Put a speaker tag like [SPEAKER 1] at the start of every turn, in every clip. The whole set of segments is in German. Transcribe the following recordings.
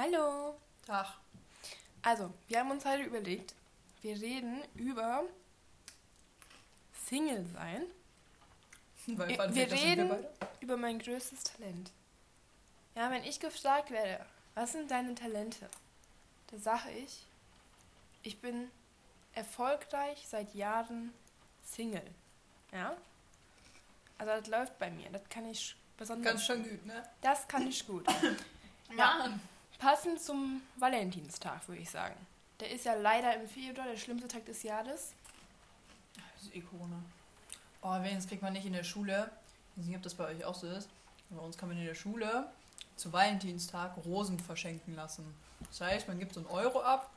[SPEAKER 1] Hallo.
[SPEAKER 2] Tag.
[SPEAKER 1] Also, wir haben uns heute überlegt, wir reden über Single sein.
[SPEAKER 2] Weil,
[SPEAKER 1] Wir, wir reden
[SPEAKER 2] beide?
[SPEAKER 1] über mein größtes Talent. Ja, wenn ich gefragt werde, was sind deine Talente? Da sage ich, ich bin erfolgreich seit Jahren Single. Ja? Also das läuft bei mir. Das kann ich besonders.
[SPEAKER 2] Ganz schön gut, ne?
[SPEAKER 1] Das kann ich gut.
[SPEAKER 2] Ja.
[SPEAKER 1] Passend zum Valentinstag, würde ich sagen. Der ist ja leider im Februar, der schlimmste Tag des Jahres.
[SPEAKER 2] Das ist Corona. Oh, wenigstens kriegt man nicht in der Schule. Ich weiß nicht, ob das bei euch auch so ist. Bei uns kann man in der Schule zu Valentinstag Rosen verschenken lassen. Das heißt, man gibt so einen Euro ab,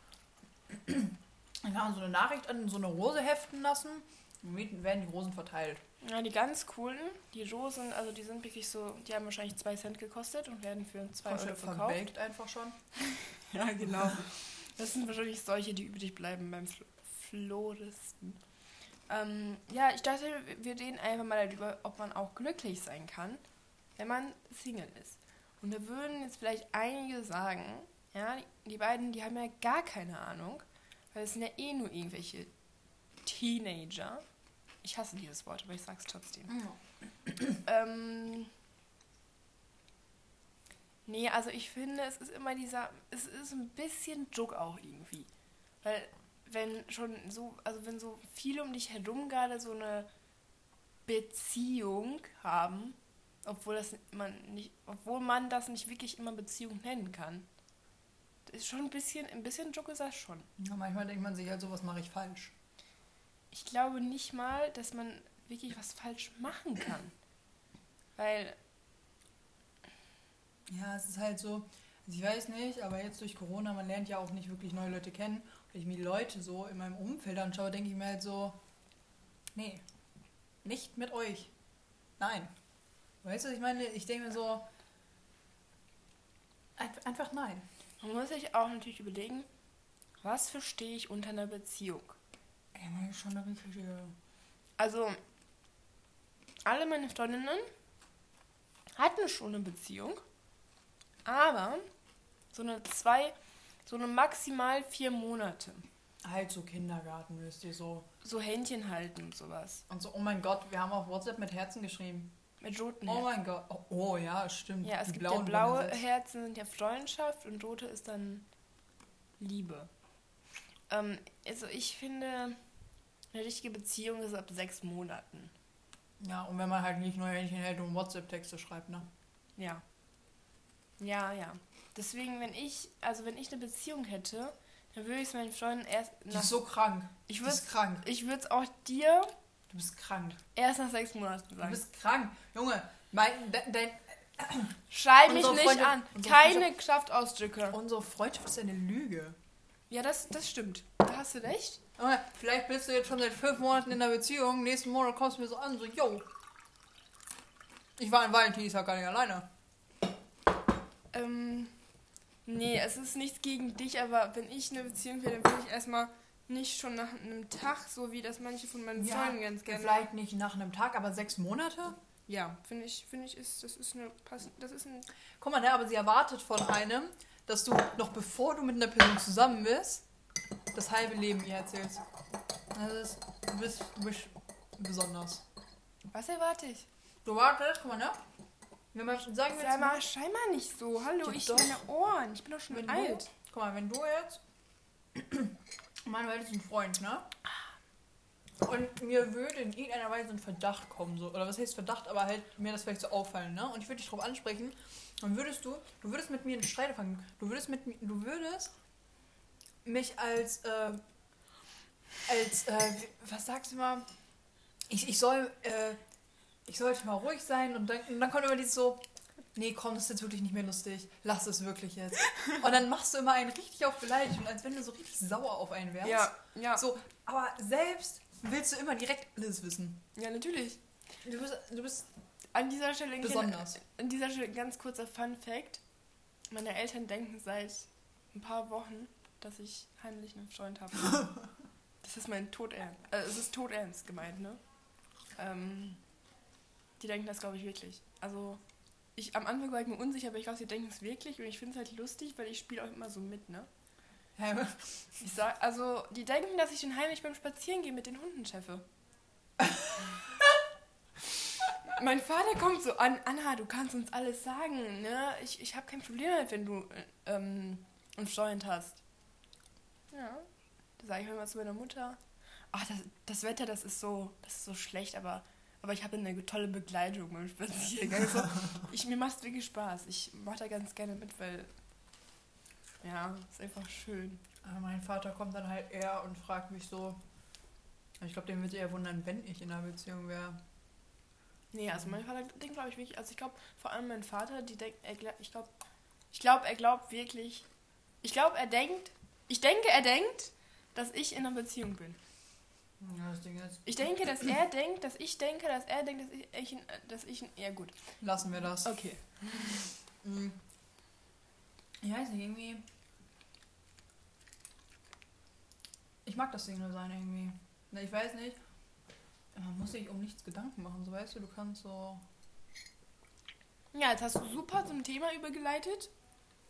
[SPEAKER 2] dann kann man so eine Nachricht an so eine Rose heften lassen und werden die Rosen verteilt.
[SPEAKER 1] Ja, die ganz coolen, die Rosen, also die sind wirklich so, die haben wahrscheinlich 2 Cent gekostet und werden für 2 Euro verkauft.
[SPEAKER 2] verbaked einfach schon.
[SPEAKER 1] Ja, genau. Das sind wahrscheinlich solche, die übrig bleiben beim Fl Floristen. Ähm, ja, ich dachte, wir reden einfach mal darüber, ob man auch glücklich sein kann, wenn man Single ist. Und da würden jetzt vielleicht einige sagen, ja, die beiden, die haben ja gar keine Ahnung, weil es sind ja eh nur irgendwelche Teenager. Ich hasse dieses Wort, aber ich sag's trotzdem. Ähm, nee, also ich finde, es ist immer dieser, es ist ein bisschen Druck auch irgendwie. Weil wenn schon so, also wenn so viele um dich herum gerade so eine Beziehung haben, obwohl das man nicht, obwohl man das nicht wirklich immer Beziehung nennen kann. Das ist schon ein bisschen, ein bisschen Druck ist das schon.
[SPEAKER 2] Ja, manchmal denkt man sich halt, so was mache ich falsch.
[SPEAKER 1] Ich glaube nicht mal, dass man wirklich was falsch machen kann. Weil
[SPEAKER 2] Ja, es ist halt so, also ich weiß nicht, aber jetzt durch Corona, man lernt ja auch nicht wirklich neue Leute kennen. Wenn ich mir die Leute so in meinem Umfeld anschaue, denke ich mir halt so, nee, nicht mit euch. Nein. Weißt du, was ich meine, ich denke mir so, ein- einfach nein.
[SPEAKER 1] Man muss sich auch natürlich überlegen, was verstehe ich unter einer Beziehung?
[SPEAKER 2] Ey, man ist schon eine richtige...
[SPEAKER 1] Also, alle meine Freundinnen hatten schon eine Beziehung, aber so eine zwei, so eine maximal vier Monate.
[SPEAKER 2] Halt so Kindergarten, wisst ihr, so.
[SPEAKER 1] So Händchen halten und sowas.
[SPEAKER 2] Und so, oh mein Gott, wir haben auf WhatsApp mit Herzen geschrieben.
[SPEAKER 1] Mit roten
[SPEAKER 2] Oh
[SPEAKER 1] Herzen.
[SPEAKER 2] mein Gott. Oh, oh ja, stimmt.
[SPEAKER 1] Ja, es
[SPEAKER 2] Die
[SPEAKER 1] gibt ja blaue Herzen sind ja Freundschaft und rote ist dann Liebe. Ähm, also ich finde, eine richtige Beziehung ist ab sechs Monaten.
[SPEAKER 2] Ja, und wenn man halt nicht nur Händchen hält und WhatsApp-Texte schreibt, ne?
[SPEAKER 1] Ja. Ja, ja. Deswegen, wenn ich, also wenn ich eine Beziehung hätte, dann würde ich es meinen Freunden erst
[SPEAKER 2] Die
[SPEAKER 1] nach,
[SPEAKER 2] ist so krank.
[SPEAKER 1] ich
[SPEAKER 2] Du
[SPEAKER 1] würde
[SPEAKER 2] bist krank.
[SPEAKER 1] ich würde es auch dir
[SPEAKER 2] Du bist krank.
[SPEAKER 1] erst nach sechs Monaten
[SPEAKER 2] Du
[SPEAKER 1] sagen.
[SPEAKER 2] bist krank. Junge, mein, de, de,
[SPEAKER 1] Schreib mich nicht
[SPEAKER 2] Freunde-
[SPEAKER 1] an. Keine Kraftausdrücke.
[SPEAKER 2] unsere Freundschaft ist eine Lüge.
[SPEAKER 1] Ja, das, das stimmt. Hast du recht.
[SPEAKER 2] Junge, vielleicht bist du jetzt schon seit fünf Monaten in einer Beziehung. Nächsten Monat kommst du mir so an, so, yo. Ich war in Valentinstag gar nicht alleine.
[SPEAKER 1] Ähm, nee, es ist nichts gegen dich, aber wenn ich eine Beziehung will, dann will ich erstmal nicht schon nach einem Tag, so wie das manche von meinen Freunden ganz gerne.
[SPEAKER 2] vielleicht nicht nach einem Tag, aber sechs Monate?
[SPEAKER 1] Ja, finde ich, finde ich, ist, das ist eine, pass- das ist ein,
[SPEAKER 2] Guck mal, ne, aber sie erwartet von einem, dass du noch bevor du mit einer Person zusammen bist, das halbe Leben ihr erzählst. Das ist, du, bist, du bist besonders.
[SPEAKER 1] was erwarte ich?
[SPEAKER 2] Du wartest, guck mal, ne? Wenn man sagen wir
[SPEAKER 1] Sei
[SPEAKER 2] jetzt
[SPEAKER 1] mal scheinbar nicht so. Hallo, ich
[SPEAKER 2] doch.
[SPEAKER 1] meine Ohren. Ich bin doch schon
[SPEAKER 2] wenn
[SPEAKER 1] alt.
[SPEAKER 2] du, guck mal, wenn du jetzt, Manuel ist ein Freund, ne? Und mir würde in irgendeiner Weise ein Verdacht kommen, so, oder was heißt Verdacht, aber halt mir das vielleicht so auffallen, ne? Und ich würde dich drauf ansprechen, dann würdest du, du würdest mit mir einen Streit fangen, du würdest mit mir, du würdest mich als, äh, als, äh, was sagst du mal, ich, ich soll, äh, ich sollte mal ruhig sein und dann, und dann kommt immer dieses so, nee, komm, das ist jetzt wirklich nicht mehr lustig, lass es wirklich jetzt. Und dann machst du immer einen richtig auf Beleidigung, als wenn du so richtig sauer auf einen wärst.
[SPEAKER 1] Ja, ja.
[SPEAKER 2] So, aber selbst willst du immer direkt alles wissen.
[SPEAKER 1] Ja, natürlich.
[SPEAKER 2] Du bist, du bist
[SPEAKER 1] An dieser Stelle
[SPEAKER 2] besonders.
[SPEAKER 1] kleiner- an dieser Stelle ganz kurzer Fun Fact. Meine Eltern denken seit ein paar Wochen, dass ich heimlich einen Freund habe. das ist mein Todernst. Äh, es ist todernst gemeint, ne? Ähm, die denken das, glaube ich, wirklich. Also, ich am Anfang war ich mir unsicher, aber ich glaube, sie denken es wirklich und ich finde es halt lustig, weil ich spiele auch immer so mit, ne? Ich sag, also, die denken, dass ich den heimlich beim Spazierengehen mit den Hunden scheffe. mein Vater kommt so an, Anna, du kannst uns alles sagen, ne? Ich, ich habe kein Problem damit, wenn du äh, ähm, einen Freund hast. Ja. Da sage ich immer zu meiner Mutter. Ach, das, das Wetter, das ist so, das ist so schlecht, aber, aber ich habe eine tolle Begleitung beim Spaziergang. So, ich, mir macht es wirklich Spaß. Ich mache da ganz gerne mit, weil ja, ist einfach schön.
[SPEAKER 2] Aber mein Vater kommt dann halt eher und fragt mich so. Ich glaube, den würde eher wundern, wenn ich in einer Beziehung wäre.
[SPEAKER 1] Nee, also mein Vater denkt, glaube ich, wirklich, also ich glaube, vor allem mein Vater, die denkt, er, ich glaube, ich glaube, er glaubt wirklich, ich glaube, er denkt, ich denke, er denkt, dass ich in einer Beziehung bin.
[SPEAKER 2] Ja, das Ding ist,
[SPEAKER 1] Ich denke, dass er denkt, dass ich denke, dass er denkt, dass ich, dass ich, ja gut.
[SPEAKER 2] lassen wir das.
[SPEAKER 1] Okay.
[SPEAKER 2] Mhm. Ich weiß nicht, irgendwie. Ich mag das Single sein irgendwie. Na, Ich weiß nicht. Man muss sich um nichts Gedanken machen, so weißt du, du kannst so.
[SPEAKER 1] Ja, jetzt hast du super zum Thema übergeleitet,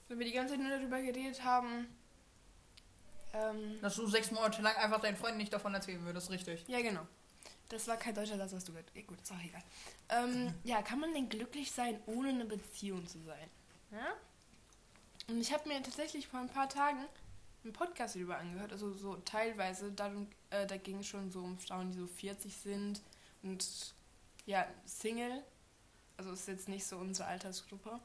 [SPEAKER 1] wenn wir die ganze Zeit nur darüber geredet haben. Ähm,
[SPEAKER 2] Dass du sechs Monate lang einfach deinen Freunden nicht davon erzählen würdest, richtig.
[SPEAKER 1] Ja, genau. Das war kein deutscher Satz, was du gehört. Gut, ist auch egal. Ähm, ja, kann man denn glücklich sein, ohne eine Beziehung zu sein? Ja? Und ich habe mir tatsächlich vor ein paar Tagen einen Podcast darüber angehört, also so teilweise, darum, äh, da ging es schon so um Frauen, die so 40 sind und ja, Single. Also ist jetzt nicht so unsere Altersgruppe.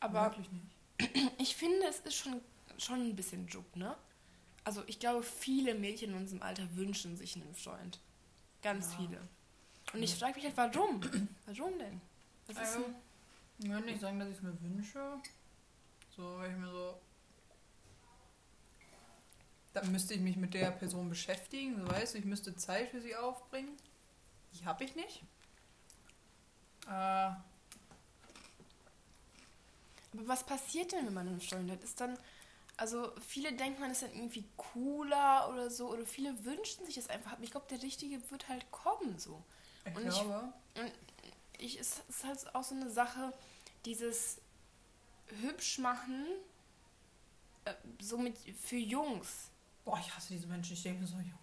[SPEAKER 1] Aber
[SPEAKER 2] Wirklich nicht.
[SPEAKER 1] ich finde, es ist schon, schon ein bisschen Juck, ne? Also ich glaube, viele Mädchen in unserem Alter wünschen sich einen Freund. Ganz
[SPEAKER 2] Ja.
[SPEAKER 1] viele. Und ich frage mich halt, warum? Warum denn? Ist
[SPEAKER 2] Also, ich würde nicht sagen, dass ich es mir wünsche. So, weil ich mir so. Dann müsste ich mich mit der Person beschäftigen, so weißt du, ich müsste Zeit für sie aufbringen. Die habe ich nicht. Äh,
[SPEAKER 1] aber was passiert denn, wenn man einen Freund hat? Ist dann, also viele denken, man ist dann irgendwie cooler oder so, oder viele wünschen sich das einfach. Ich glaube, der Richtige wird halt kommen, so.
[SPEAKER 2] ich
[SPEAKER 1] Und ich-
[SPEAKER 2] glaube.
[SPEAKER 1] ich, es ist halt auch so eine Sache, dieses hübsch machen, äh, so mit für Jungs.
[SPEAKER 2] Boah, ich hasse diese Menschen. Ich denke mir so, Junge,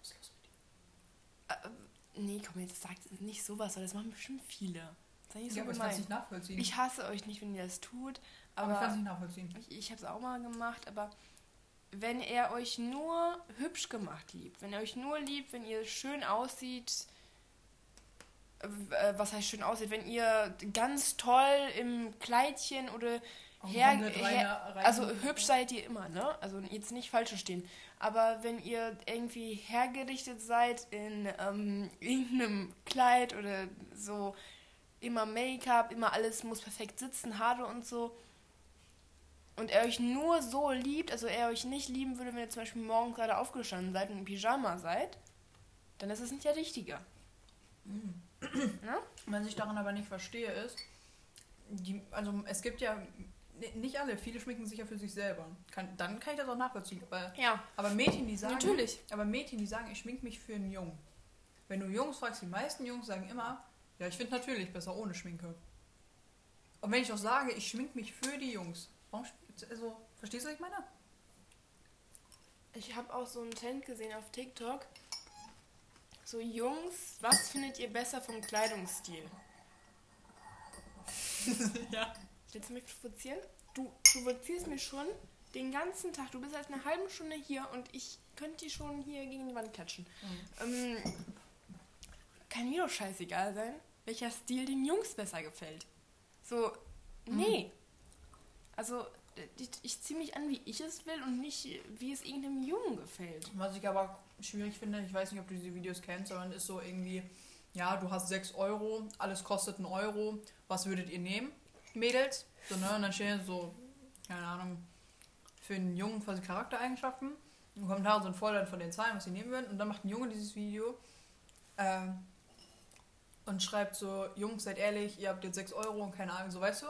[SPEAKER 2] was ist los mit dir?
[SPEAKER 1] Äh, nee, komm, jetzt sagt nicht sowas, weil das machen bestimmt viele. Sei nicht so
[SPEAKER 2] ja, aber ich kann es nicht nachvollziehen.
[SPEAKER 1] Ich hasse euch nicht, wenn ihr das tut,
[SPEAKER 2] aber ich kann es nicht nachvollziehen.
[SPEAKER 1] ich, ich habe es auch mal gemacht, aber wenn er euch nur hübsch gemacht liebt, wenn er euch nur liebt, wenn ihr schön aussieht, äh, was heißt schön aussieht, wenn ihr ganz toll im Kleidchen oder her, her, also hübsch seid ihr immer, ne? Also jetzt nicht falsch verstehen. Aber wenn ihr irgendwie hergerichtet seid in ähm, irgendeinem Kleid oder so, immer Make-up, immer alles muss perfekt sitzen, Haare und so. Und er euch nur so liebt, also er euch nicht lieben würde, wenn ihr zum Beispiel morgens gerade aufgestanden seid und im Pyjama seid, dann ist es nicht der Richtige. Ne?
[SPEAKER 2] Was ich daran aber nicht verstehe, ist, die, also es gibt ja, nicht alle, viele schminken sich ja für sich selber. Kann, dann kann ich das auch nachvollziehen. Aber,
[SPEAKER 1] Ja,
[SPEAKER 2] aber Mädchen, die sagen,
[SPEAKER 1] natürlich.
[SPEAKER 2] aber Mädchen, die sagen, ich schmink mich für einen Jungen. Wenn du Jungs fragst, die meisten Jungs sagen immer, ja, ich finde natürlich besser ohne Schminke. Und wenn ich auch sage, ich schmink mich für die Jungs, warum, also, verstehst du, was ich meine?
[SPEAKER 1] Ich habe auch so einen Trend gesehen auf TikTok. So, Jungs, was findet ihr besser vom Kleidungsstil?
[SPEAKER 2] ja.
[SPEAKER 1] Willst du mich provozieren? Du provozierst mich schon den ganzen Tag. Du bist seit einer halben Stunde hier und ich könnte dir schon hier gegen die Wand klatschen. Ähm, kann mir doch scheißegal sein, welcher Stil den Jungs besser gefällt. So, nee. Also, ich, ich ziehe mich an, wie ich es will und nicht, wie es irgendeinem Jungen gefällt.
[SPEAKER 2] Was ich aber schwierig finde, ich weiß nicht, ob du diese Videos kennst, sondern ist so irgendwie, ja, du hast 6 Euro, alles kostet einen Euro, was würdet ihr nehmen? Mädels? So, ne? Und dann stehen so, keine Ahnung, für einen Jungen quasi Charaktereigenschaften. Und Kommentare sind voll dann von den Zahlen, was sie nehmen würden. Und dann macht ein Junge dieses Video ähm, und schreibt so, Jungs, seid ehrlich, ihr habt jetzt 6 Euro und keine Ahnung, so weißt du?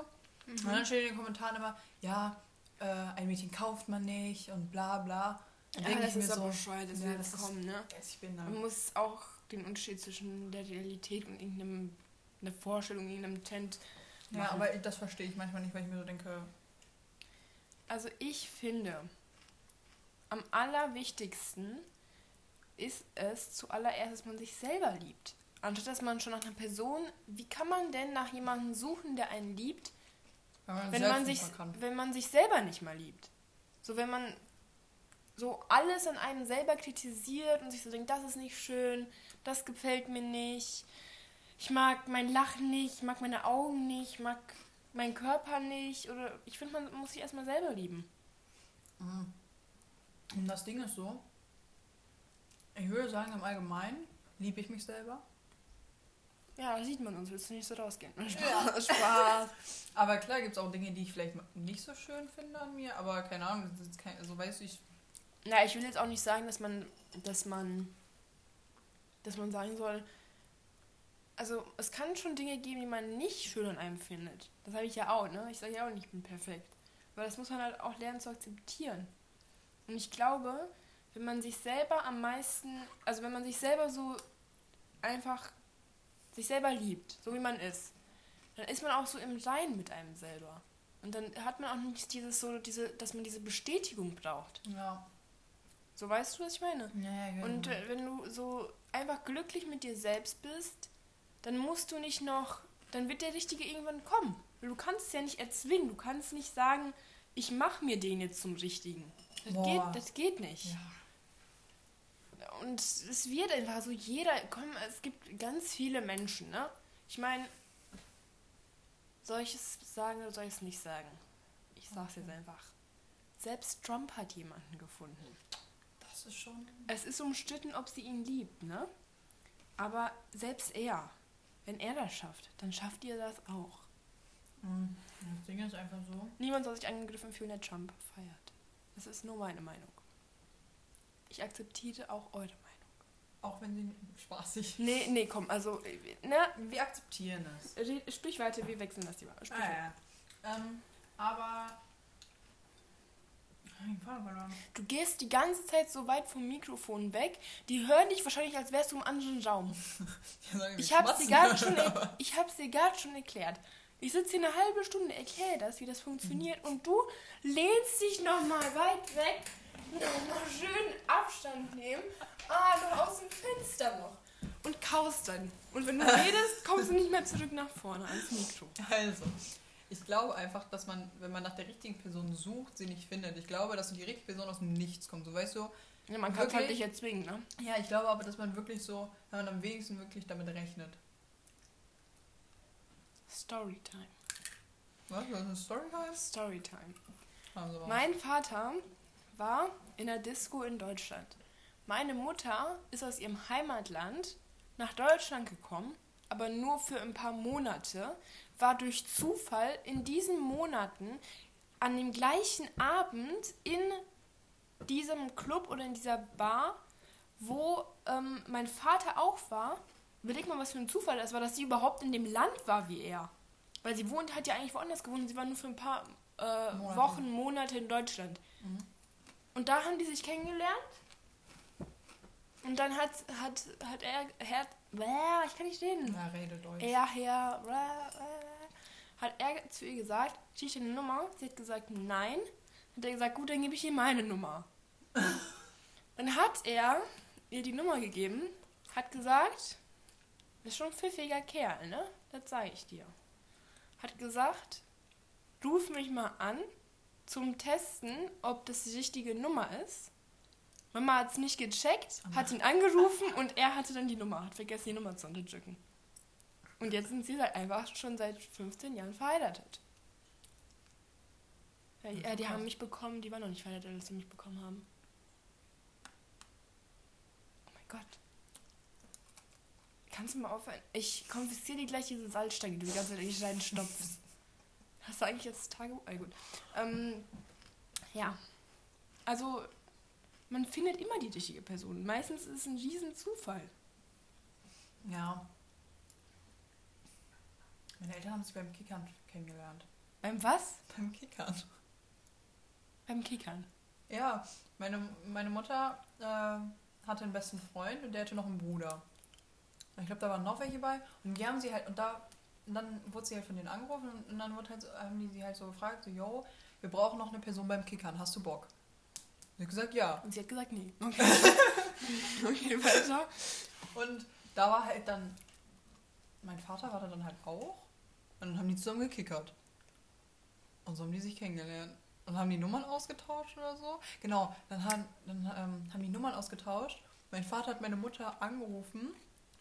[SPEAKER 2] Und dann steht in den Kommentaren immer, ja, äh, ein Mädchen kauft man nicht und bla bla.
[SPEAKER 1] Ja,
[SPEAKER 2] denk
[SPEAKER 1] das
[SPEAKER 2] ich mir
[SPEAKER 1] ist
[SPEAKER 2] so,
[SPEAKER 1] aber bescheuert, dass
[SPEAKER 2] ja,
[SPEAKER 1] wir
[SPEAKER 2] das
[SPEAKER 1] kommen, ne?
[SPEAKER 2] ich bin da.
[SPEAKER 1] Man muss auch den Unterschied zwischen der Realität und irgendeinem eine Vorstellung, irgendeinem
[SPEAKER 2] Ja,
[SPEAKER 1] machen.
[SPEAKER 2] aber das verstehe ich manchmal nicht, weil ich mir so denke,
[SPEAKER 1] Also ich finde, am allerwichtigsten ist es zuallererst, dass man sich selber liebt. Anstatt dass man schon nach einer Person, wie kann man denn nach jemandem suchen, der einen liebt,
[SPEAKER 2] man,
[SPEAKER 1] wenn man, sich, wenn man sich selber nicht mal liebt? So, wenn man so alles an einem selber kritisiert und sich so denkt, das ist nicht schön, das gefällt mir nicht, ich mag mein Lachen nicht, ich mag meine Augen nicht, ich mag meinen Körper nicht. Oder ich finde, man muss sich erstmal selber lieben.
[SPEAKER 2] Mhm. Und das Ding ist so, ich würde sagen, im Allgemeinen liebe ich mich selber.
[SPEAKER 1] Ja, da sieht man uns, willst du nicht so rausgehen.
[SPEAKER 2] Ja.
[SPEAKER 1] Spaß, Spaß.
[SPEAKER 2] Aber klar gibt es auch Dinge, die ich vielleicht nicht so schön finde an mir, aber keine Ahnung, das kein, also weißt du, ich,
[SPEAKER 1] Na, ich will jetzt auch nicht sagen, dass man, dass man, dass man sagen soll, also es kann schon Dinge geben, die man nicht schön an einem findet. Das habe ich ja auch, ne? Ich sage ja auch nicht, ich bin perfekt. Aber das muss man halt auch lernen zu akzeptieren. Und ich glaube, wenn man sich selber am meisten, also wenn man sich selber so einfach sich selber liebt, so wie man ist, dann ist man auch so im Sein mit einem selber. Und dann hat man auch nicht dieses so, diese, dass man diese Bestätigung braucht.
[SPEAKER 2] ja.
[SPEAKER 1] So weißt du, was ich meine?
[SPEAKER 2] Ja, ja, ja.
[SPEAKER 1] Und äh, wenn du so einfach glücklich mit dir selbst bist, dann musst du nicht noch, dann wird der Richtige irgendwann kommen. Du kannst es ja nicht erzwingen. Du kannst nicht sagen, ich mache mir den jetzt zum Richtigen. Das,
[SPEAKER 2] Boah.
[SPEAKER 1] geht, das geht nicht.
[SPEAKER 2] ja.
[SPEAKER 1] Und es wird einfach so, jeder, komm, es gibt ganz viele Menschen, ne? Ich meine, soll ich es sagen oder soll ich es nicht sagen? Ich sag's jetzt einfach. Selbst Trump hat jemanden gefunden.
[SPEAKER 2] Das ist schon.
[SPEAKER 1] Es ist umstritten, ob sie ihn liebt, ne? Aber selbst er, wenn er das schafft, dann schafft ihr das auch.
[SPEAKER 2] Mhm. Das Ding ist einfach so.
[SPEAKER 1] Niemand soll sich angegriffen fühlen, der Trump feiert. Das ist nur meine Meinung. Ich akzeptiere auch eure Meinung.
[SPEAKER 2] Auch wenn sie spaßig.
[SPEAKER 1] Nee, nee, komm, also, ne,
[SPEAKER 2] Wir akzeptieren es.
[SPEAKER 1] red- sprich weiter, wir wechseln das Thema. Sprich
[SPEAKER 2] Ah, ja. Ähm, aber.
[SPEAKER 1] Du gehst die ganze Zeit so weit vom Mikrofon weg, die hören dich wahrscheinlich, als wärst du im anderen Raum. Ich hab's dir
[SPEAKER 2] schmatzen.
[SPEAKER 1] gerade schon, er- ich hab's dir gerade schon erklärt. Ich sitze hier eine halbe Stunde, erkläre das, wie das funktioniert und du lehnst dich nochmal weit weg, schön Abstand nehmen, ah, noch aus dem Fenster noch und kaust dann. Und wenn du redest, kommst du nicht mehr zurück nach vorne ans Mikro.
[SPEAKER 2] Also, ich glaube einfach, dass man, wenn man nach der richtigen Person sucht, sie nicht findet. Ich glaube, dass die richtige Person aus dem Nichts kommt. So, weißt du?
[SPEAKER 1] Ja, man kann es halt nicht erzwingen, ne?
[SPEAKER 2] Ja, ich glaube aber, dass man wirklich so, wenn man am wenigsten wirklich damit rechnet.
[SPEAKER 1] Storytime.
[SPEAKER 2] Was? Was ist Storytime?
[SPEAKER 1] Storytime.
[SPEAKER 2] Also,
[SPEAKER 1] Mein Vater war in der Disco in Deutschland. Meine Mutter ist aus ihrem Heimatland nach Deutschland gekommen, aber nur für ein paar Monate, war durch Zufall in diesen Monaten an dem gleichen Abend in diesem Club oder in dieser Bar, wo ähm, mein Vater auch war. Überleg mal, was für ein Zufall das war, dass sie überhaupt in dem Land war wie er. Weil sie wohnt, hat ja eigentlich woanders gewohnt. Sie war nur für ein paar äh,
[SPEAKER 2] Monate.
[SPEAKER 1] Wochen, Monate in Deutschland.
[SPEAKER 2] Mhm.
[SPEAKER 1] Und da haben die sich kennengelernt. Und dann hat, hat, hat er, Herr, Bäh, ich kann nicht reden.
[SPEAKER 2] Ja, rede Deutsch.
[SPEAKER 1] Er, Herr, bäh, bäh, hat er zu ihr gesagt, dir eine Nummer? Sie hat gesagt, nein. Hat er gesagt, gut, dann gebe ich ihr meine Nummer. dann hat er ihr die Nummer gegeben, hat gesagt, ist schon ein pfiffiger Kerl, ne? Das sage ich dir. Hat gesagt, ruf mich mal an zum Testen, ob das die richtige Nummer ist. Mama hat es nicht gecheckt, hat ihn angerufen und er hatte dann die Nummer, hat vergessen, die Nummer zu unterdrücken. Und jetzt sind sie halt einfach schon seit 15 Jahren verheiratet. Ja, die, äh, die haben mich bekommen, die waren noch nicht verheiratet, als sie mich bekommen haben. Oh mein Gott. Kannst du mal aufhören? Ich konfisziere dir gleich diese Salzstange, die du die ganze Zeit in die stopfst. Hast du eigentlich jetzt Tagebuch? Ah, gut. Ähm, ja. Also, man findet immer die richtige Person. Meistens ist es ein riesen Zufall.
[SPEAKER 2] Ja. Meine Eltern haben sich beim Kickern kennengelernt.
[SPEAKER 1] Beim was?
[SPEAKER 2] Beim Kickern.
[SPEAKER 1] Beim Kickern.
[SPEAKER 2] Ja, meine, meine Mutter äh, hatte einen besten Freund und der hatte noch einen Bruder. Ich glaube, da waren noch welche bei. Und die haben sie halt, und da und dann wurde sie halt von denen angerufen und dann wurde halt so, haben die sie halt so gefragt, so, yo, wir brauchen noch eine Person beim Kickern, hast du Bock? Sie hat gesagt, ja.
[SPEAKER 1] Und sie hat gesagt, nee. Okay. okay, weiter.
[SPEAKER 2] Und da war halt dann, mein Vater war da dann halt auch und dann haben die zusammen gekickert. Und so haben die sich kennengelernt. Und haben die Nummern ausgetauscht oder so. Genau, dann haben, dann, ähm, haben die Nummern ausgetauscht. Mein Vater hat meine Mutter angerufen.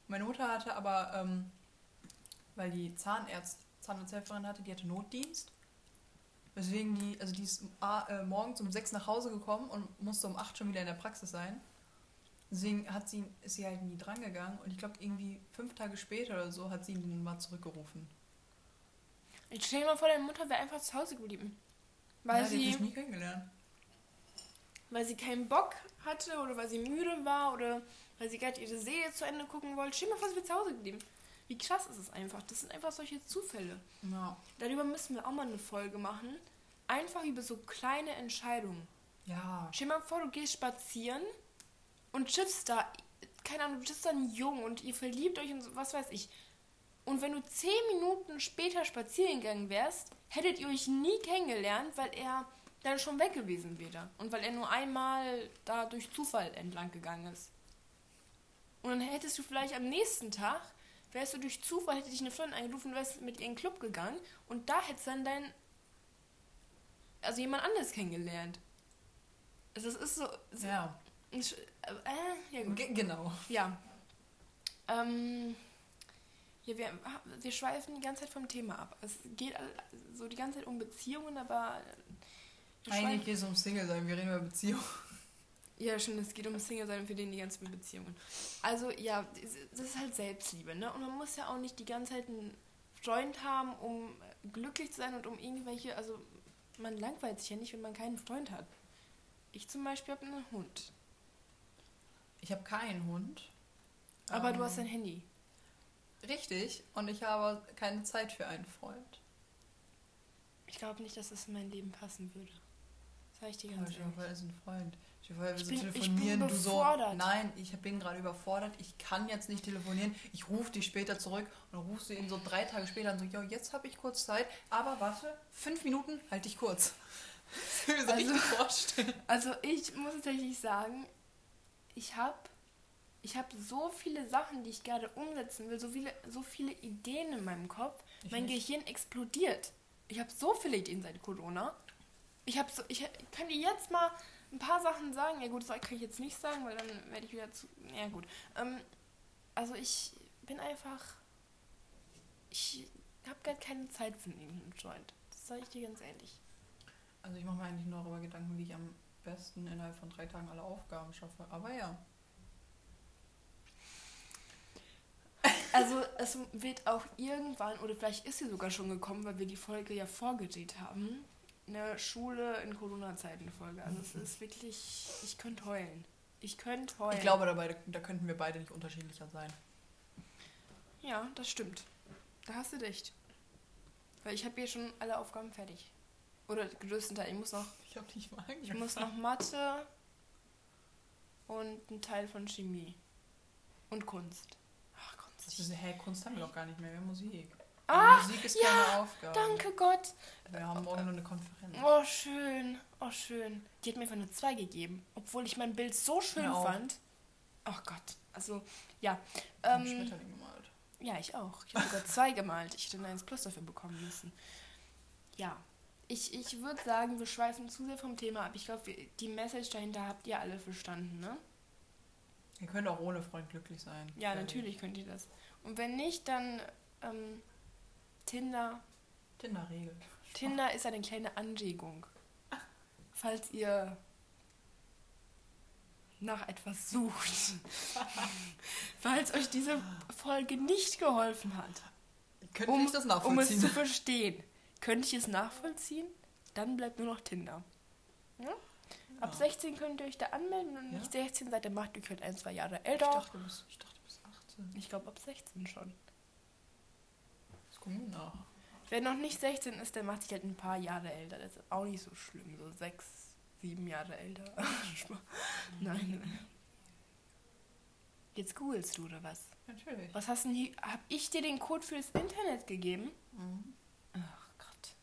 [SPEAKER 2] Meine Mutter hatte aber, ähm, weil die Zahnärzt, Zahnarzthelferin hatte, die hatte Notdienst. Weswegen die, also die ist äh, morgens um sechs nach Hause gekommen und musste um acht schon wieder in der Praxis sein. Deswegen hat sie, ist sie halt nie drangegangen und ich glaube irgendwie fünf Tage später oder so hat sie ihn mal zurückgerufen.
[SPEAKER 1] Ich stell dir mal vor, deine Mutter wäre einfach zu Hause geblieben. Weil
[SPEAKER 2] ja, die hat
[SPEAKER 1] sie,
[SPEAKER 2] mich nie kennengelernt.
[SPEAKER 1] weil sie keinen Bock hatte oder weil sie müde war oder weil sie gerade ihre Serie zu Ende gucken wollte. Stell dir mal vor, sie wäre zu Hause geblieben. Wie krass ist es einfach. Das sind einfach solche Zufälle.
[SPEAKER 2] Ja.
[SPEAKER 1] Darüber müssen wir auch mal eine Folge machen. Einfach über so kleine Entscheidungen.
[SPEAKER 2] Ja.
[SPEAKER 1] Stell dir mal vor, du gehst spazieren und triffst da, keine Ahnung, du triffst da einen Jungen und ihr verliebt euch und so, was weiß ich. Und wenn du zehn Minuten später spazieren gegangen wärst, hättet ihr euch nie kennengelernt, weil er dann schon weg gewesen wäre. Und weil er nur einmal da durch Zufall entlang gegangen ist. Und dann hättest du vielleicht am nächsten Tag, wärst du durch Zufall, hätte dich eine Freundin angerufen, wärst mit ihr in den Club gegangen und da hättest du dann dein, also jemand anderes kennengelernt. Also es ist so, so
[SPEAKER 2] Ja.
[SPEAKER 1] ich, äh, ja gut.
[SPEAKER 2] Ge genau.
[SPEAKER 1] Ja. Ähm, ja, wir, wir schweifen die ganze Zeit vom Thema ab. Es geht so die ganze Zeit um Beziehungen, aber
[SPEAKER 2] Eigentlich geht es um Single sein, wir reden über Beziehungen.
[SPEAKER 1] Ja, schon, es geht um Single sein und für den die ganzen Beziehungen. Also ja, das ist halt Selbstliebe, ne? Und man muss ja auch nicht die ganze Zeit einen Freund haben, um glücklich zu sein und um irgendwelche, also man langweilt sich ja nicht, wenn man keinen Freund hat. Ich zum Beispiel habe einen Hund.
[SPEAKER 2] Ich habe keinen Hund.
[SPEAKER 1] Aber du
[SPEAKER 2] Ähm,
[SPEAKER 1] hast ein Handy.
[SPEAKER 2] Richtig, und ich habe keine Zeit für einen Freund.
[SPEAKER 1] Ich glaube nicht, dass es in mein Leben passen würde. Sage ich dir ganz ehrlich.
[SPEAKER 2] vor, ist ein Freund. Dir vor,
[SPEAKER 1] Ich bin- ich bin
[SPEAKER 2] du so.
[SPEAKER 1] überfordert.
[SPEAKER 2] Nein, ich bin gerade überfordert, ich kann jetzt nicht telefonieren. Ich rufe dich später zurück und dann rufst du ihn so drei Tage später und so, ja, jetzt habe ich kurz Zeit, aber warte, fünf Minuten, halt dich kurz. Das ich
[SPEAKER 1] Also-
[SPEAKER 2] richtig vorstellen.
[SPEAKER 1] Also ich muss tatsächlich sagen, ich habe ich hab so viele Sachen, die ich gerade umsetzen will, so viele, so viele Ideen in meinem Kopf.
[SPEAKER 2] Ich
[SPEAKER 1] mein
[SPEAKER 2] nicht.
[SPEAKER 1] Gehirn explodiert. Ich habe so viele Ideen seit Corona. Ich habe so, ich kann dir jetzt mal ein paar Sachen sagen. Ja gut, das kann ich jetzt nicht sagen, weil dann werde ich wieder zu. Ja gut. Ähm, also ich bin einfach. Ich habe gerade keine Zeit für einen Joint. Das sage ich dir ganz ehrlich.
[SPEAKER 2] Also ich mache mir eigentlich nur darüber Gedanken, wie ich am besten innerhalb von drei Tagen alle Aufgaben schaffe. Aber ja.
[SPEAKER 1] Also es wird auch irgendwann, oder vielleicht ist sie sogar schon gekommen, weil wir die Folge ja vorgedreht haben, eine Schule in Corona-Zeiten Folge. Also es ist wirklich, ich könnte heulen. Ich könnte heulen.
[SPEAKER 2] Ich glaube, dabei, da könnten wir beide nicht unterschiedlicher sein.
[SPEAKER 1] Ja, das stimmt. Da hast du recht. Weil ich habe hier schon alle Aufgaben fertig. Oder größten Teil. Ich muss noch,
[SPEAKER 2] Ich habe nicht mal
[SPEAKER 1] ich muss noch Mathe und einen Teil von Chemie. Und Kunst. Ach, Kunst.
[SPEAKER 2] Das ist, hä, Kunst haben wir doch gar nicht mehr, wir haben Musik. Und Musik ist
[SPEAKER 1] ja,
[SPEAKER 2] keine Aufgabe.
[SPEAKER 1] Danke Gott.
[SPEAKER 2] Wir haben morgen nur eine Konferenz.
[SPEAKER 1] Oh, schön. Oh, schön. Die hat mir einfach eine 2 gegeben, obwohl ich mein Bild so schön
[SPEAKER 2] auf.
[SPEAKER 1] fand. Oh Gott. Also, ja.
[SPEAKER 2] Ich
[SPEAKER 1] Ähm,
[SPEAKER 2] Schmetterling gemalt.
[SPEAKER 1] ja, ich auch. Ich habe sogar zwei gemalt. Ich hätte ein 1 Plus dafür bekommen müssen. Ja. Ich, ich würde sagen, wir schweifen zu sehr vom Thema ab. Ich glaube, die Message dahinter habt ihr alle verstanden, ne?
[SPEAKER 2] Ihr könnt auch ohne Freund glücklich sein.
[SPEAKER 1] Ja, natürlich könnt ihr das. Und wenn nicht, dann ähm, Tinder.
[SPEAKER 2] Tinder-Regel.
[SPEAKER 1] Tinder ist eine kleine Anregung. Falls ihr nach etwas sucht. Falls euch diese Folge nicht geholfen hat,
[SPEAKER 2] Könnte
[SPEAKER 1] um,
[SPEAKER 2] ich das
[SPEAKER 1] um es
[SPEAKER 2] nachvollziehen?
[SPEAKER 1] zu verstehen, könnte ich es nachvollziehen? Dann bleibt nur noch Tinder. Ja? Ab
[SPEAKER 2] Ja.
[SPEAKER 1] 16 könnt ihr euch da anmelden und ihr
[SPEAKER 2] Ja?
[SPEAKER 1] nicht 16 seid, dann macht ihr halt ein, zwei Jahre
[SPEAKER 2] ich,
[SPEAKER 1] älter.
[SPEAKER 2] dachte, du bist, ich dachte, du bist 18.
[SPEAKER 1] Ich glaube ab 16 schon.
[SPEAKER 2] Das gucken wir nach.
[SPEAKER 1] Wer noch nicht 16 ist, der macht sich halt ein paar Jahre älter. Das ist auch nicht so schlimm. So sechs, sieben Jahre älter. nein. Jetzt googelst du oder was?
[SPEAKER 2] Natürlich.
[SPEAKER 1] Was hast denn hier? Hab ich dir den Code fürs Internet gegeben?
[SPEAKER 2] Mhm.
[SPEAKER 1] Ach Gott.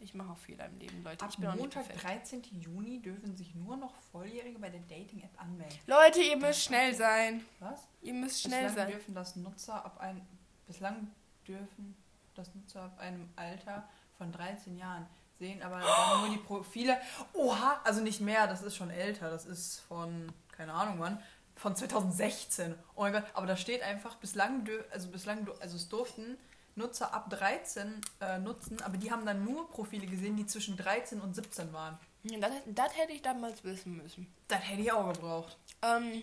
[SPEAKER 1] Ich mache auch Fehler im Leben, Leute.
[SPEAKER 2] Ab
[SPEAKER 1] ich bin
[SPEAKER 2] Montag,
[SPEAKER 1] perfekt.
[SPEAKER 2] 13. Juni, dürfen sich nur noch Volljährige bei der Dating-App anmelden.
[SPEAKER 1] Leute, ihr müsst schnell sein.
[SPEAKER 2] Was?
[SPEAKER 1] Ihr müsst schnell
[SPEAKER 2] bislang
[SPEAKER 1] sein.
[SPEAKER 2] dürfen das Nutzer ab ein, bislang dürfen das Nutzer ab einem Alter von 13 Jahren sehen, aber dann nur die Profile. Oha, also nicht mehr, das ist schon älter, das ist von keine Ahnung wann, von 2016. Oh mein Gott, aber da steht einfach bislang also bislang du- also es durften Nutzer ab 13 äh, nutzen, aber die haben dann nur Profile gesehen, die zwischen 13 und 17 waren.
[SPEAKER 1] Das, das hätte ich damals wissen müssen.
[SPEAKER 2] Das hätte ich auch gebraucht.
[SPEAKER 1] Ähm,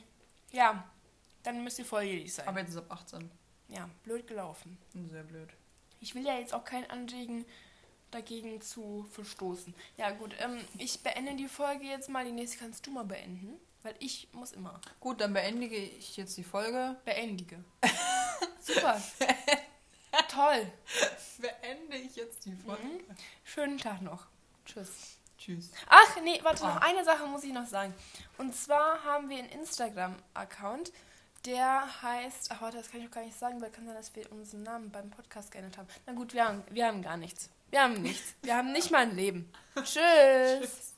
[SPEAKER 1] ja, dann müsst ihr volljährig sein.
[SPEAKER 2] Aber jetzt ist es ab 18.
[SPEAKER 1] ja, blöd gelaufen.
[SPEAKER 2] Sehr blöd.
[SPEAKER 1] Ich will ja jetzt auch kein Anregen dagegen zu verstoßen. Ja gut, ähm, ich beende die Folge jetzt mal. Die nächste kannst du mal beenden, weil ich muss immer.
[SPEAKER 2] Gut, dann beendige ich jetzt die Folge.
[SPEAKER 1] Beendige. Super. Toll.
[SPEAKER 2] Beende ich jetzt die Folge.
[SPEAKER 1] Mhm. Schönen Tag noch. Tschüss.
[SPEAKER 2] Tschüss.
[SPEAKER 1] Ach, nee, warte, noch
[SPEAKER 2] Ah.
[SPEAKER 1] eine Sache muss ich noch sagen. Und zwar haben wir einen Instagram-Account, der heißt, ach warte, das kann ich auch gar nicht sagen, weil kann sein, dass wir unseren Namen beim Podcast geändert haben. Na gut, wir haben, wir haben gar nichts. Wir haben nichts. Wir haben nicht mal ein Leben. Tschüss.
[SPEAKER 2] Tschüss.